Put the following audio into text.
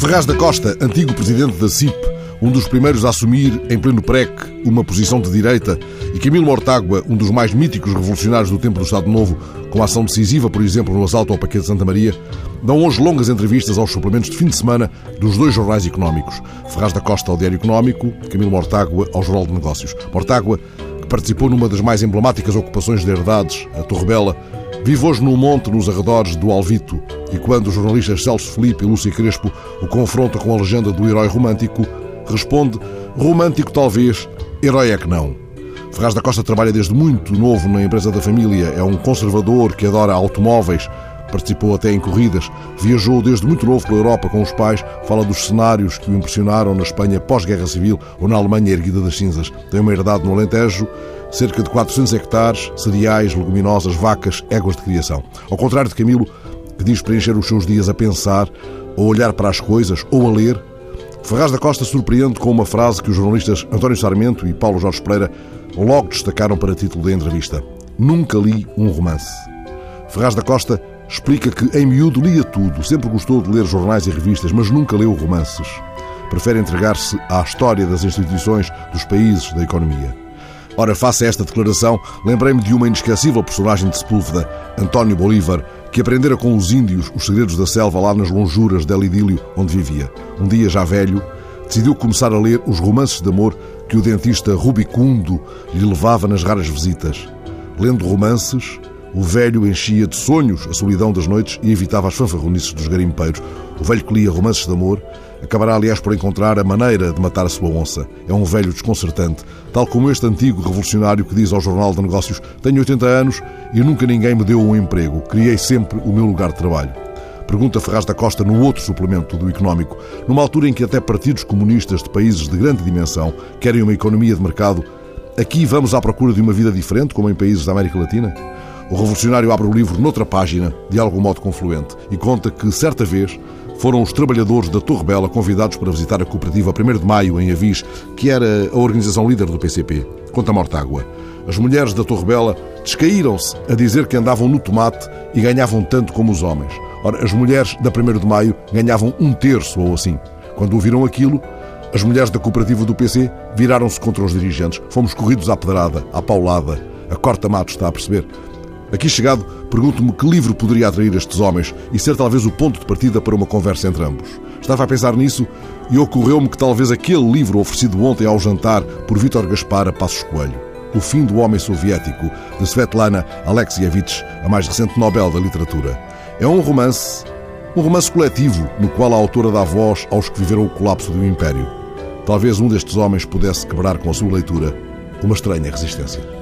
Ferraz da Costa, antigo presidente da CIP, um dos primeiros a assumir em pleno PREC uma posição de direita, e Camilo Mortágua, um dos mais míticos revolucionários do tempo do Estado Novo, com ação decisiva, por exemplo, no assalto ao Paquete de Santa Maria, dão hoje longas entrevistas aos suplementos de fim de semana dos dois jornais económicos. Ferraz da Costa ao Diário Económico, Camilo Mortágua ao Jornal de Negócios. Mortágua, que participou numa das mais emblemáticas ocupações de herdades, a Torre Bela, Vive hoje num monte nos arredores do Alvito. E quando os jornalistas Celso Felipe e Lúcia Crespo o confrontam com a legenda do herói romântico, responde romântico talvez, herói é que não. Ferraz da Costa trabalha desde muito novo na empresa da família, é um conservador que adora automóveis, participou até em corridas, viajou desde muito novo pela Europa com os pais, fala dos cenários que o impressionaram na Espanha pós-guerra civil ou na Alemanha erguida das cinzas. Tem uma herdade no Alentejo cerca de 400 hectares, cereais, leguminosas, vacas, éguas de criação. Ao contrário de Camilo, que diz preencher os seus dias a pensar, a olhar para as coisas ou a ler, Ferraz da Costa surpreende com uma frase que os jornalistas António Sarmento e Paulo Jorge Pereira logo destacaram para título da entrevista. Nunca li um romance. Ferraz da Costa explica que em miúdo lia tudo, sempre gostou de ler jornais e revistas, mas nunca leu romances. Prefere entregar-se à história das instituições, dos países, da economia. Ora, face a esta declaração, lembrei-me de uma inesquecível personagem de Sepúlveda, António Bolívar, que aprendera com os índios os segredos da selva lá nas lonjuras del idílio onde vivia. Um dia, já velho, decidiu começar a ler os romances de amor que o dentista Rubicundo lhe levava nas raras visitas. Lendo romances, o velho enchia de sonhos a solidão das noites e evitava as fanfarronices dos garimpeiros. O velho que lia romances de amor acabará, aliás, por encontrar a maneira de matar a sua onça. É um velho desconcertante, tal como este antigo revolucionário que diz ao Jornal de Negócios: Tenho 80 anos e nunca ninguém me deu um emprego. Criei sempre o meu lugar de trabalho. Pergunta Ferraz da Costa no outro suplemento do Económico, numa altura em que até partidos comunistas de países de grande dimensão querem uma economia de mercado, aqui vamos à procura de uma vida diferente, como em países da América Latina? O revolucionário abre o livro noutra página, de algum modo confluente, e conta que, certa vez, foram os trabalhadores da Torre Bela convidados para visitar a cooperativa 1 de Maio, em Avis, que era a organização líder do PCP. Conta Mortágua. As mulheres da Torre Bela descaíram-se a dizer que andavam no tomate e ganhavam tanto como os homens. Ora, as mulheres da 1 de Maio ganhavam um terço ou assim. Quando ouviram aquilo, as mulheres da cooperativa do PC viraram-se contra os dirigentes. Fomos corridos à pedrada, à paulada, a corta-mato, está a perceber? Aqui chegado, pergunto-me que livro poderia atrair estes homens e ser talvez o ponto de partida para uma conversa entre ambos. Estava a pensar nisso e ocorreu-me que talvez aquele livro oferecido ontem ao jantar por Vítor Gaspar a Passos Coelho, O Fim do Homem Soviético, de Svetlana Alexievich, a mais recente Nobel da Literatura. É um romance, um romance coletivo, no qual a autora dá voz aos que viveram o colapso do Império. Talvez um destes homens pudesse quebrar com a sua leitura uma estranha resistência.